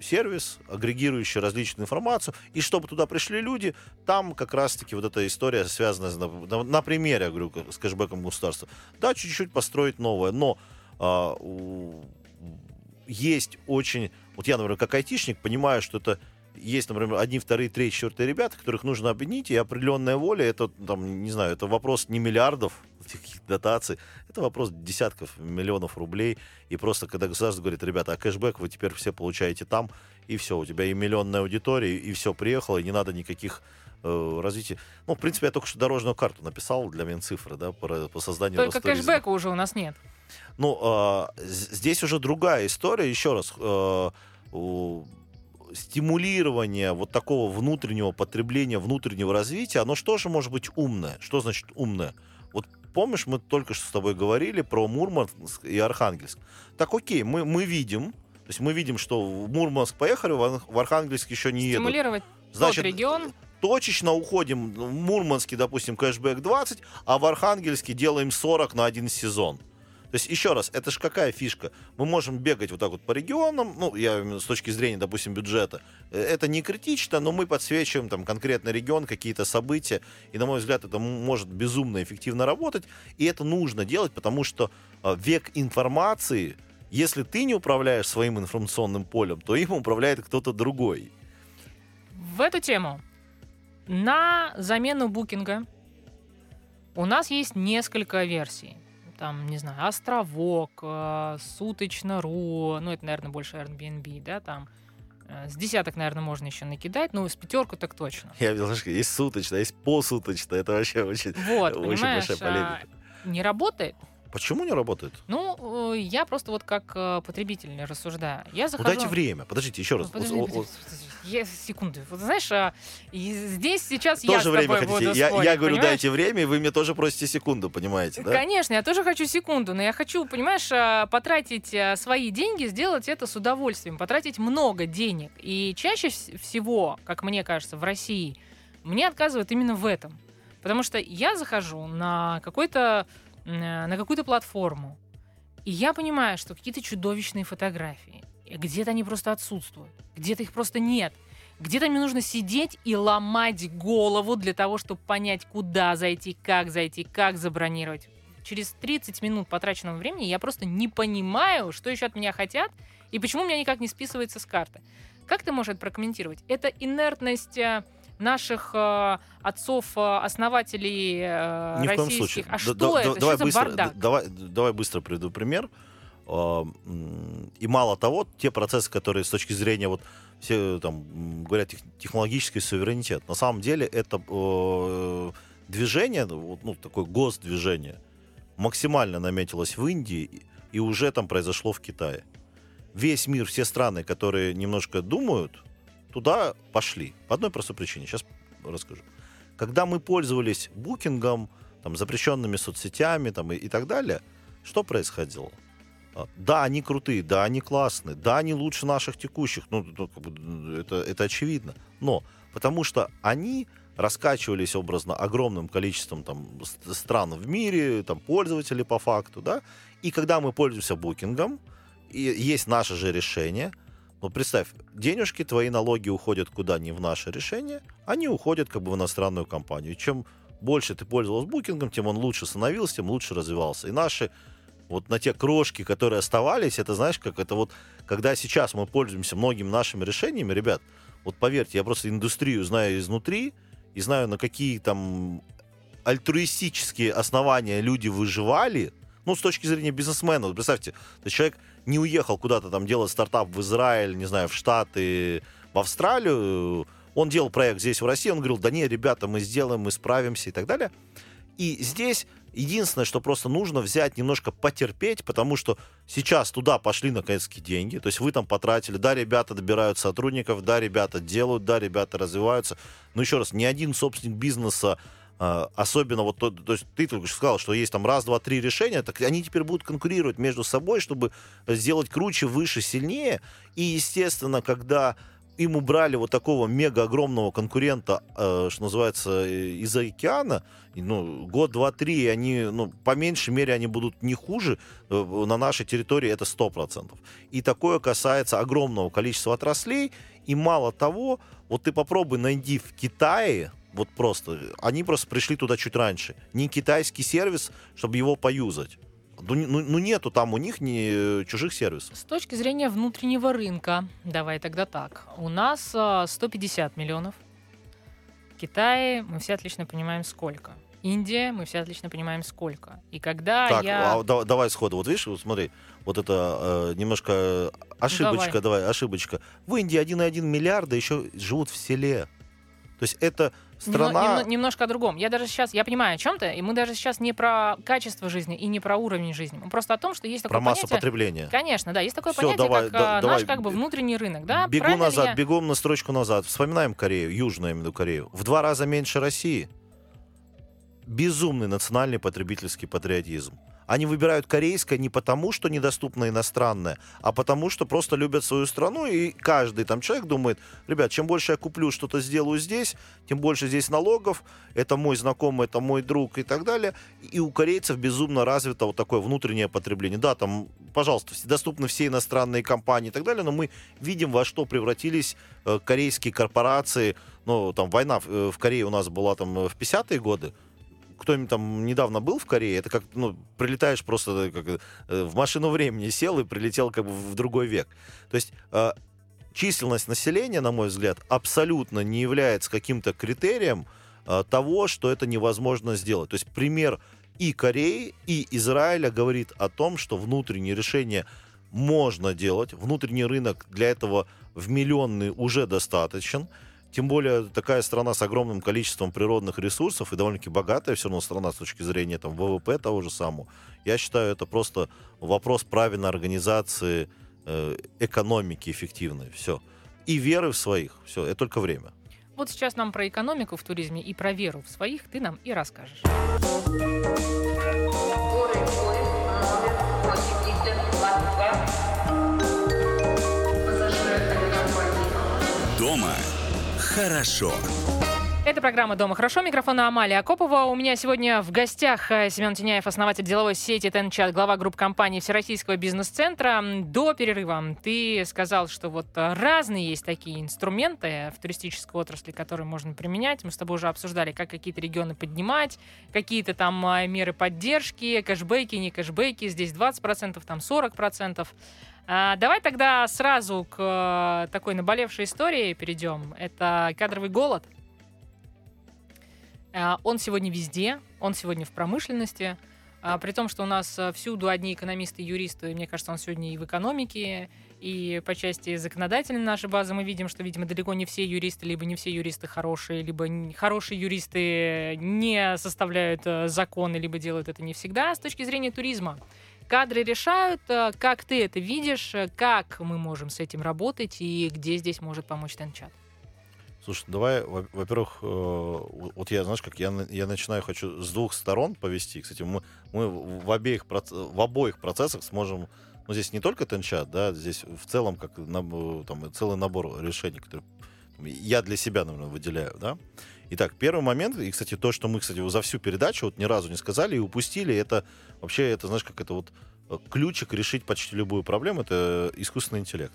сервис, агрегирующий различную информацию, и чтобы туда пришли люди, там как раз-таки вот эта история связана на, на, на примере, я говорю, с кэшбэком государства. Да, чуть-чуть построить новое, но у, есть очень... Вот я, например, как айтишник, понимаю, что это есть, например, одни, вторые, третьи, четвертые ребята, которых нужно объединить, и определенная воля, это, там, не знаю, это вопрос не миллиардов таких дотаций, это вопрос десятков миллионов рублей, и просто когда государство говорит, ребята, а кэшбэк вы теперь все получаете там, и все, у тебя и миллионная аудитория, и все, приехало, и не надо никаких э, развития. Ну, в принципе, я только что дорожную карту написал для Минцифры, да, по, по созданию Только кэшбэка уже у нас нет. Ну, э, здесь уже другая история. Еще раз, э, у- стимулирование вот такого внутреннего потребления, внутреннего развития, оно что же может быть умное? Что значит умное? Вот помнишь, мы только что с тобой говорили про Мурманск и Архангельск. Так окей, мы, мы видим, то есть мы видим, что в Мурманск поехали, в Архангельск еще не едут. Стимулировать Значит, тот регион. Точечно уходим в Мурманске, допустим, кэшбэк 20, а в Архангельске делаем 40 на один сезон. То есть, еще раз, это же какая фишка? Мы можем бегать вот так вот по регионам, ну, я с точки зрения, допустим, бюджета. Э, Это не критично, но мы подсвечиваем там конкретный регион, какие-то события, и, на мой взгляд, это может безумно эффективно работать, и это нужно делать, потому что э, век информации, если ты не управляешь своим информационным полем, то им управляет кто-то другой. В эту тему на замену букинга у нас есть несколько версий. Там, не знаю, Островок, э, Суточно.ру, ну, это, наверное, больше Airbnb, да, там. Э, С десяток, наверное, можно еще накидать, ну, с пятерку так точно. Я видел, что есть суточно, есть посуточно. Это вообще очень, Вот, очень большая полемика. а, не работает. Почему не работает? Ну, э, я просто вот как э, потребитель рассуждаю. Я Ну захожу... дайте время. Подождите, еще раз. Ну, подожди, подожди, подожди. Я- секунду. Вот знаешь, а, и здесь сейчас я Тоже время хотите? буду Я, спорить, я говорю, понимаешь? дайте время, и вы мне тоже просите секунду, понимаете, да? Конечно, я тоже хочу секунду, но я хочу, понимаешь, а, потратить а, свои деньги, сделать это с удовольствием, потратить много денег. И чаще вс- всего, как мне кажется, в России мне отказывают именно в этом. Потому что я захожу на какой-то на какую-то платформу, и я понимаю, что какие-то чудовищные фотографии, где-то они просто отсутствуют, где-то их просто нет. Где-то мне нужно сидеть и ломать голову для того, чтобы понять, куда зайти, как зайти, как забронировать. Через 30 минут потраченного времени я просто не понимаю, что еще от меня хотят и почему у меня никак не списывается с карты. Как ты можешь это прокомментировать? Это инертность э, наших э, отцов, э, э, Ни в коем российских. случае. А Да- что да- это? да- давай что быстро, за бардак? Давай, давай быстро приведу пример. М, И мало того, те процессы, которые с точки зрения вот все там говорят тех- технологический суверенитет, на самом деле это э, движение, вот, ну такое госдвижение, максимально наметилось в Индии и уже там произошло в Китае. Весь мир, все страны, которые немножко думают, туда пошли. По одной простой причине. Сейчас расскажу. Когда мы пользовались букингом, там, запрещенными соцсетями там, и, и так далее, что происходило? А, Да, они крутые, да, они классные, да, они лучше наших текущих, ну, ну, бы, это, это очевидно. Но потому что они раскачивались образно огромным количеством там, стран в мире, там, пользователей по факту, да, и когда мы пользуемся букингом, и есть наше же решение, ну, представь, денежки, твои налоги уходят куда не в наше решение, они уходят как бы в иностранную компанию. Чем больше ты пользовался букингом, тем он лучше становился, тем лучше развивался. И наши вот на те крошки, которые оставались, это знаешь, как это вот, когда сейчас мы пользуемся многими нашими решениями, ребят, вот поверьте, я просто индустрию знаю изнутри и знаю, на какие там альтруистические основания люди выживали, ну, с точки зрения бизнесмена, вот представьте, есть человек не уехал куда-то там делать стартап в Израиль, не знаю, в Штаты, в Австралию, он делал проект здесь, в России, он говорил, да не, ребята, мы сделаем, мы справимся и так далее. И здесь единственное, что просто нужно взять, немножко потерпеть, потому что сейчас туда пошли наконец-таки деньги, то есть вы там потратили, да, ребята добирают сотрудников, да, ребята делают, да, ребята развиваются. Но еще раз, ни один собственник бизнеса особенно вот то, то есть ты только что сказал, что есть там раз, два, три решения, так они теперь будут конкурировать между собой, чтобы сделать круче, выше, сильнее. И, естественно, когда им убрали вот такого мега огромного конкурента, э, что называется, э, из океана, ну, год, два, три, они, ну, по меньшей мере, они будут не хуже э, на нашей территории, это 100%. И такое касается огромного количества отраслей, и мало того, вот ты попробуй найди в Китае, вот просто, они просто пришли туда чуть раньше, не китайский сервис, чтобы его поюзать. Ну, ну, ну нету там у них ни э, чужих сервисов. С точки зрения внутреннего рынка, давай тогда так. У нас а, 150 миллионов. В Китае мы все отлично понимаем сколько. Индия, мы все отлично понимаем сколько. И когда Так, я... а да- давай сходу. Вот видишь, вот смотри, вот это э, немножко э, ошибочка, давай. ошибочка. В Индии 1,1 миллиарда еще живут в селе. То есть это страна... немно- немножко о другом. Я даже сейчас, я понимаю о чем-то, и мы даже сейчас не про качество жизни и не про уровень жизни. Мы просто о том, что есть такое про массу понятие... потребления. Конечно, да, есть такое Всё, понятие, давай, как да- давай. наш как бы внутренний рынок, да? Бегу Правильно назад, я? бегом на строчку назад. Вспоминаем Корею, Южную, я имею в виду Корею. В два раза меньше России. Безумный национальный потребительский патриотизм. Они выбирают корейское не потому, что недоступно иностранное, а потому, что просто любят свою страну, и каждый там человек думает, ребят, чем больше я куплю, что-то сделаю здесь, тем больше здесь налогов, это мой знакомый, это мой друг и так далее. И у корейцев безумно развито вот такое внутреннее потребление. Да, там, пожалуйста, доступны все иностранные компании и так далее, но мы видим, во что превратились э, корейские корпорации. Ну, там, война в, э, Корее у нас была там э, в 50-е годы, кто-нибудь там недавно был в Корее, это как, ну, прилетаешь просто э, как, э, в машину времени сел и прилетел как бы в другой век. То есть э, численность населения, на мой взгляд, абсолютно не является каким-то критерием того, что это невозможно сделать. То есть пример и Кореи, и Израиля говорит о том, что внутренние решения можно делать, внутренний рынок для этого в миллионный уже достаточен. Тем более такая страна с огромным количеством природных ресурсов и довольно-таки богатая все равно страна с точки зрения там, ВВП того же самого. Я считаю, это просто вопрос правильной организации э, экономики эффективной. Все. И веры в своих. Все, это только время. Вот сейчас нам про экономику в туризме и про веру в своих ты нам и расскажешь. Хорошо. Это программа «Дома хорошо». Микрофон Амалия Акопова. У меня сегодня в гостях э, Семен Тиняев, основатель деловой сети Тенчат, глава групп компаний Всероссийского бизнес-центра. До перерыва ты сказал, что вот разные есть такие инструменты в туристической отрасли, которые можно применять. Мы с тобой уже обсуждали, как какие-то регионы поднимать, какие-то там э, меры поддержки, кэшбэки, не кэшбэки. Здесь 20%, там 40%. А, Давай тогда сразу к э, такой наболевшей истории перейдем. Это кадровый голод. А, Он сегодня везде, он сегодня в промышленности. А, При том, что у нас а, всюду одни экономисты и юристы, мне кажется, он сегодня и в экономике, и по части законодательной нашей базы мы видим, что, видимо, далеко не все юристы, либо не все юристы хорошие, либо хорошие юристы не составляют э, законы, либо делают это не всегда. С точки зрения туризма, кадры решают, э, как ты это видишь, э, как мы можем с этим работать и где здесь может помочь Тенчат. Слушай, давай, во- во-первых, э, вот я, знаешь, как я, я начинаю, хочу с двух сторон повести. Кстати, мы, мы в, обеих, в обоих процессах сможем, ну, здесь не только тенчат, да, здесь в целом как там, целый набор решений, которые я для себя, наверное, выделяю, да. Итак, первый момент, и, кстати, то, что мы, кстати, за всю передачу вот ни разу не сказали и упустили, это вообще, это, знаешь, как это вот э, ключик решить почти любую проблему, это искусственный интеллект.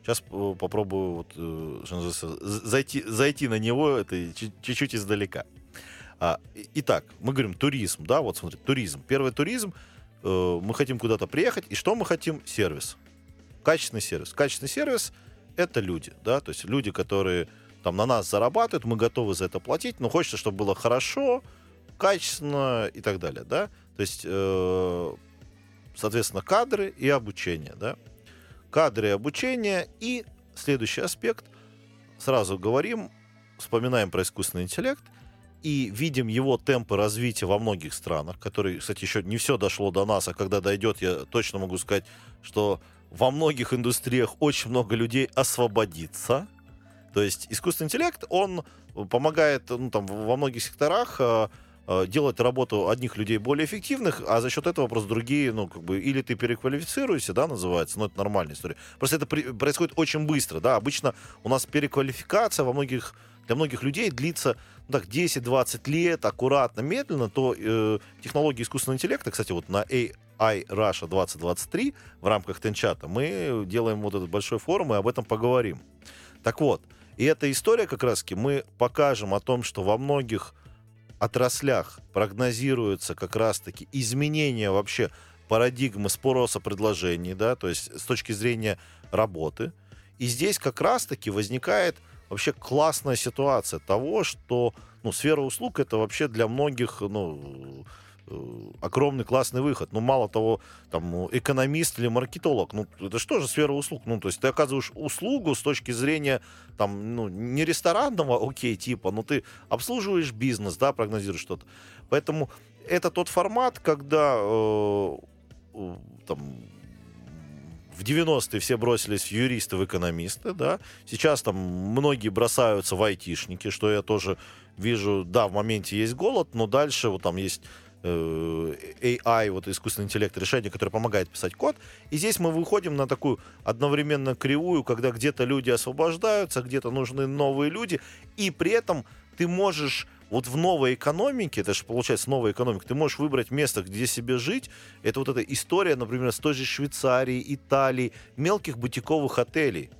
Сейчас э, попробую вот, э, что называется, зайти, зайти на него это чуть- чуть-чуть издалека. А, итак, мы говорим туризм, да, вот смотри, туризм. Первый туризм, э, мы хотим куда-то приехать, и что мы хотим? Сервис. Качественный сервис. Качественный сервис — это люди, да, то есть люди, которые там на нас зарабатывают, мы готовы за это платить, но хочется, чтобы было хорошо, качественно и так далее, да. То есть, э, соответственно, кадры и обучение, да кадры и обучение. И следующий аспект, сразу говорим, вспоминаем про искусственный интеллект и видим его темпы развития во многих странах, которые, кстати, еще не все дошло до нас, а когда дойдет, я точно могу сказать, что во многих индустриях очень много людей освободится. То есть искусственный интеллект, он помогает ну, там, во многих секторах э, э, делать работу одних людей более эффективных, а за счет этого просто другие, ну, как бы, или ты переквалифицируешься, да, называется, но это нормальная история. Просто это при- происходит очень быстро, да, обычно у нас переквалификация во многих, для многих людей длится ну, так, 10-20 лет, аккуратно, медленно, то э, технологии искусственного интеллекта, кстати, вот на AI Russia 2023 в рамках Тенчата мы делаем вот этот большой форум и об этом поговорим. Так вот, и эта история как раз-таки мы покажем о том, что во многих отраслях прогнозируется как раз-таки изменение вообще парадигмы спроса предложений, да, то есть с точки зрения работы. И здесь как раз-таки возникает вообще классная ситуация того, что ну, сфера услуг это вообще для многих ну, огромный классный выход. Ну, мало того, там, ну, экономист или маркетолог, ну, это что же сфера услуг? Ну, то есть ты оказываешь услугу с точки зрения, там, ну, не ресторанного, окей, типа, но ты обслуживаешь бизнес, да, прогнозируешь что-то. Поэтому это тот формат, когда э, э, там в 90-е все бросились в юристы, в экономисты, да. Сейчас там многие бросаются в айтишники, что я тоже вижу, да, в моменте есть голод, но дальше вот там есть э, AI, вот искусственный интеллект, решение, которое помогает писать код. И здесь мы выходим на такую одновременно кривую, когда где-то люди освобождаются, где-то нужны новые люди, и при этом ты можешь вот в новой экономике, это же получается новая экономика, ты можешь выбрать место, где себе жить. Это вот эта история, например, с той же Швейцарии, Италии, мелких бутиковых отелей.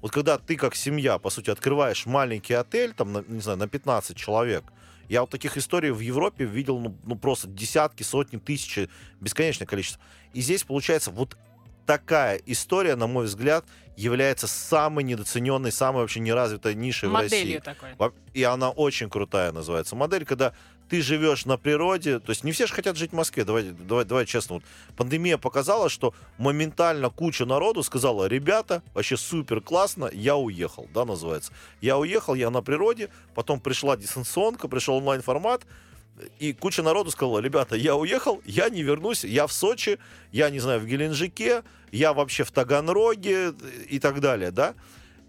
Вот когда ты как семья, по сути, открываешь маленький отель, там, на, не знаю, на 15 человек, я вот таких историй в Европе видел, ну, ну просто десятки, сотни, тысячи, бесконечное количество. И здесь получается вот такая история, на мой взгляд, является самой недооцененной, самой вообще неразвитой нишей в России. Моделью такой. И она очень крутая называется модель, когда ты живешь на природе, то есть не все же хотят жить в Москве, давай, давай, давай честно, вот пандемия показала, что моментально куча народу сказала, ребята, вообще супер классно, я уехал, да, называется. Я уехал, я на природе, потом пришла дистанционка, пришел онлайн-формат, и куча народу сказала, ребята, я уехал, я не вернусь, я в Сочи, я, не знаю, в Геленджике, я вообще в Таганроге и так далее, да.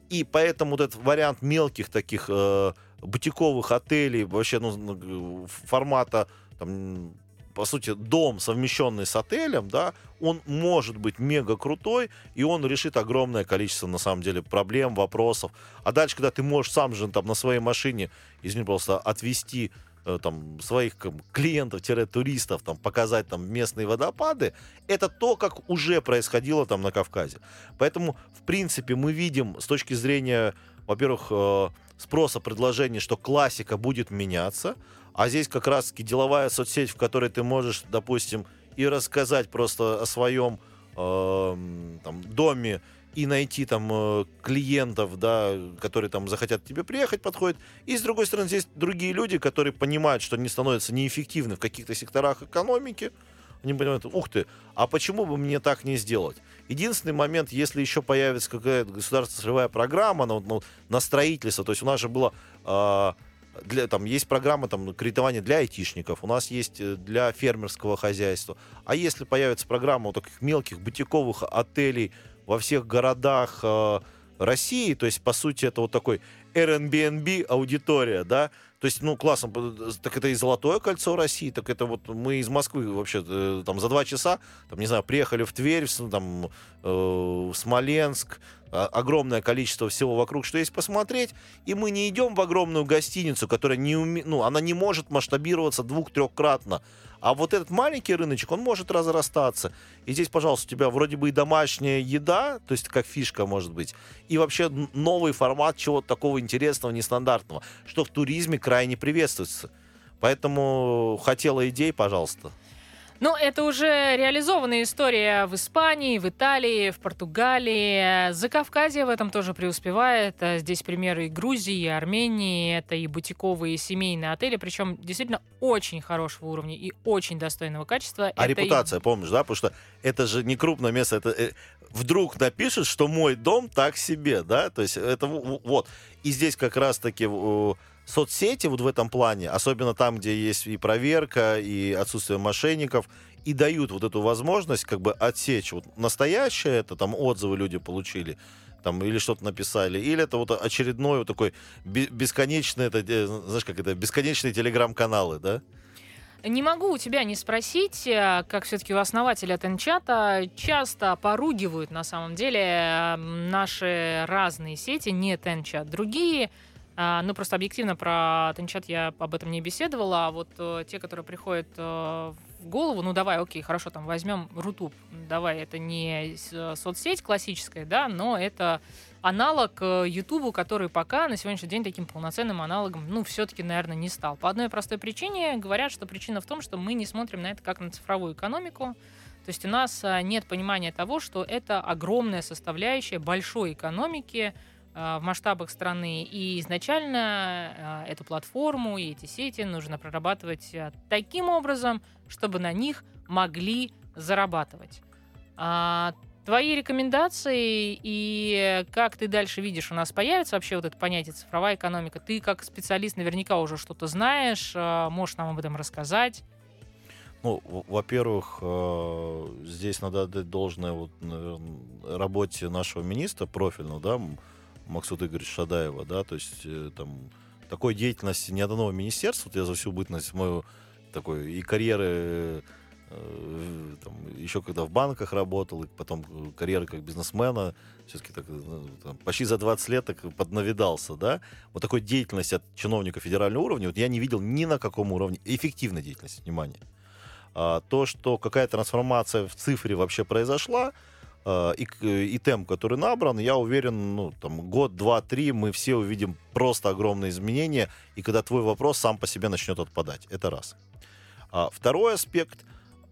И поэтому вот этот вариант мелких таких э, бутиковых отелей, вообще ну, ну, формата, там, по сути, дом, совмещенный с отелем, да, он может быть мега крутой, и он решит огромное количество, на самом деле, проблем, вопросов. А дальше, когда ты можешь сам же там на своей машине, извини, просто отвезти э, там своих клиентов-туристов, там показать там местные водопады, это то, как уже происходило там на Кавказе. Поэтому, в принципе, мы видим с точки зрения, во-первых, э, спроса, предложения, что классика будет меняться, а здесь как раз-таки деловая соцсеть, в которой ты можешь, допустим, и рассказать просто о своем эм, там, доме и найти там э, клиентов, да, которые там захотят к тебе приехать, подходят. И с другой стороны, здесь другие люди, которые понимают, что они становятся неэффективны в каких-то секторах экономики. Они понимают, ух ты, а почему бы мне так не сделать? Единственный момент, если еще появится какая-то государственная целевая программа на, ну, на строительство, то есть у нас же было а, для, там есть программа там, кредитования для айтишников, у нас есть э, для фермерского хозяйства. А если появится программа вот таких мелких бутиковых отелей во всех городах э, России, то есть, по сути, это вот такой Airbnb аудитория, да, то есть, ну, классно, так это и Золотое кольцо России, так это вот мы из Москвы вообще э, там за два часа, там, не знаю, приехали в Тверь, в, там, э, в Смоленск, а- огромное количество всего вокруг, что есть посмотреть, и мы не идем в огромную гостиницу, которая не уме... ну, она не может масштабироваться двух-трехкратно. А вот этот маленький рыночек, он может разрастаться. И здесь, пожалуйста, у тебя вроде бы и домашняя еда, то есть как фишка может быть, и вообще новый формат чего-то такого интересного, нестандартного, что в туризме крайне приветствуется. Поэтому хотела идей, пожалуйста. Ну, это уже реализованная история в Испании, в Италии, в Португалии. Закавказье в этом тоже преуспевает. А Здесь примеры и Грузии, и Армении. Это и бутиковые, и семейные отели. Причем действительно очень хорошего уровня и очень достойного качества. А Это и- репутация, помнишь, да? Потому что это же не крупное место, это э, вдруг напишут, что мой дом так себе, да? То есть это вот. И здесь как раз-таки э, соцсети вот в этом плане, особенно там, где есть и проверка, и отсутствие мошенников, и дают вот эту возможность как бы отсечь вот настоящее это, там отзывы люди получили, там или что-то написали, или это вот очередной вот такой бе- бесконечный, это, э, знаешь, как это, бесконечные телеграм-каналы, да? Не могу у тебя не спросить, э, как все-таки у основателя Тенчата часто поругивают на самом деле э, наши разные сети, не Тенчат, другие. А, Ну, просто объективно про Тенчат я об этом не беседовала, а вот э, те, которые приходят э, в голову, ну, давай, окей, хорошо, там, возьмем Рутуб, давай, это не э, соцсеть классическая, да, но это аналог Ютубу, который пока на сегодняшний день таким полноценным аналогом, ну, все-таки, наверное, не стал. По одной простой причине говорят, что причина в том, что мы не смотрим на это как на цифровую экономику. То есть у нас нет понимания того, что это огромная составляющая большой экономики в масштабах страны. И изначально а, эту платформу и эти сети нужно прорабатывать а, таким образом, чтобы на них могли зарабатывать. А, Твои рекомендации и как ты дальше видишь, у нас появится вообще вот это понятие цифровая экономика? Ты как специалист наверняка уже что-то знаешь, а, можешь нам об этом рассказать. Ну, во-первых, э, здесь надо отдать должное вот, наверно, работе нашего министра профильного, да, М- Максута Игоревича Шадаева, да, то есть э, там такой деятельности ни одного министерства, вот я за всю бытность мою такой и карьеры э, там, еще когда в банках работал, и потом э, карьеры как бизнесмена, все-таки так, э, там, почти за 20 лет так поднавидался, да, вот такой деятельности от чиновника федерального уровня, вот я не видел ни на каком уровне эффективной деятельности, внимание. А, то, что какая трансформация в цифре вообще произошла, и, к- и темп, который набран, я уверен, ну, там, год, два, три мы все увидим просто огромные изменения, и когда твой вопрос сам по себе начнет отпадать. Это раз. А второй аспект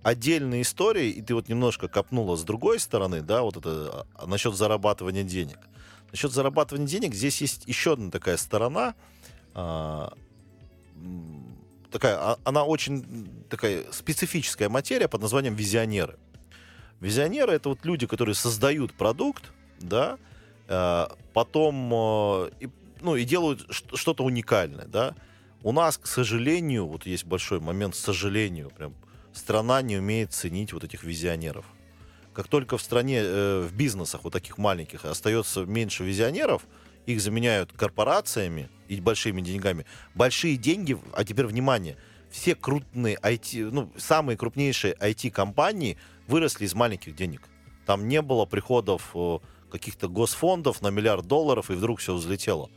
отдельные истории, и ты вот немножко копнула с другой стороны, да, вот это а, насчет зарабатывания денег. Насчет зарабатывания денег здесь есть еще одна такая сторона, а, такая, а- она очень такая специфическая материя под названием визионеры. Визионеры это вот люди, которые создают продукт, да, э, потом э, и, ну, и делают что-то уникальное, да. У нас, к сожалению, вот есть большой момент, к сожалению, прям страна не умеет ценить вот этих визионеров. Как только в стране, э, в бизнесах вот таких маленьких остается меньше визионеров, их заменяют корпорациями и большими деньгами. Большие деньги, а теперь внимание, все крупные IT, ну, самые крупнейшие IT-компании выросли из маленьких денег. Там не было приходов э, каких-то госфондов на миллиард долларов, и вдруг все взлетело.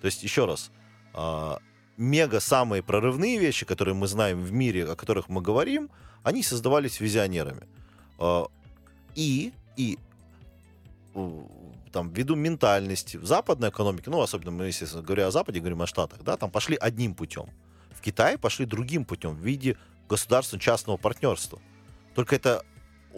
То есть, еще раз, а, мега самые прорывные вещи, которые мы знаем в мире, о которых мы говорим, они создавались визионерами. А, И, и там, ввиду ментальности в западной экономике, ну, особенно мы, если говоря о Западе, говорим о Штатах, да, там пошли одним путем. В Китае пошли другим путем в виде государственно-частного партнерства. Только это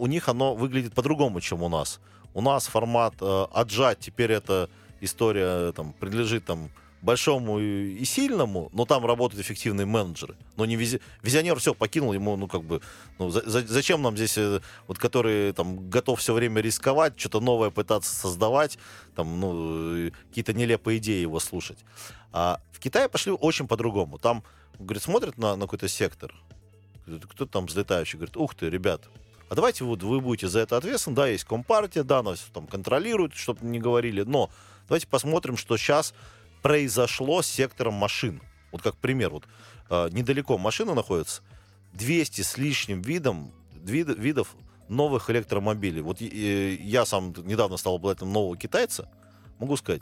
у них оно выглядит по-другому, чем у нас. У нас формат э, отжать, теперь эта история э, там, принадлежит там, большому и, сильному, но там работают эффективные менеджеры. Но не визи... визионер все покинул ему, ну как бы, ну за- за- зачем нам здесь, э, вот который там готов все время рисковать, что-то новое пытаться создавать, там, ну, э, какие-то нелепые идеи его слушать. А в Китае пошли очень по-другому. Там, говорит, смотрят на, на какой-то сектор, кто там взлетающий, говорит, ух ты, ребят, а давайте вот вы будете за это ответственны, да, есть компартия, да, нас там контролируют, чтобы не говорили, но давайте посмотрим, что сейчас произошло с сектором машин. Вот как пример, вот э, недалеко машина находится, 200 с лишним видом, вид- видов новых электромобилей. Вот э, я сам недавно стал обладателем нового китайца, могу сказать,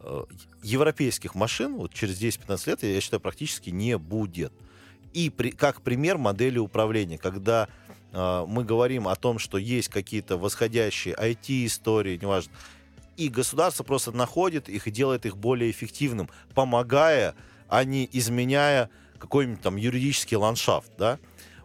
э, европейских машин вот через 10-15 лет, я считаю, практически не будет. И при- как пример модели управления, когда мы говорим о том, что есть какие-то восходящие IT-истории, неважно, и государство просто находит их и делает их более эффективным, помогая, а не изменяя какой-нибудь там юридический ландшафт, да,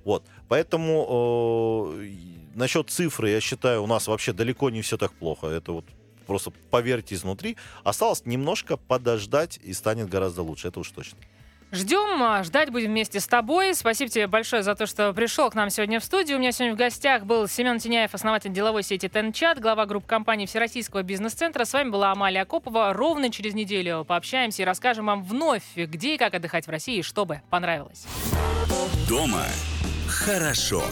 вот, поэтому э, насчет цифры, я считаю, у нас вообще далеко не все так плохо, это вот просто поверьте изнутри, осталось немножко подождать и станет гораздо лучше, это уж точно. Ждем, а, ждать будем вместе с тобой. Спасибо тебе большое за то, что пришел к нам сегодня в студию. У меня сегодня в гостях был Семен Тиняев, основатель деловой сети Тенчат, глава группы компании Всероссийского бизнес-центра. С вами была Амалия Акопова. Ровно через неделю пообщаемся и расскажем вам вновь, где и как отдыхать в России, чтобы понравилось. Дома хорошо.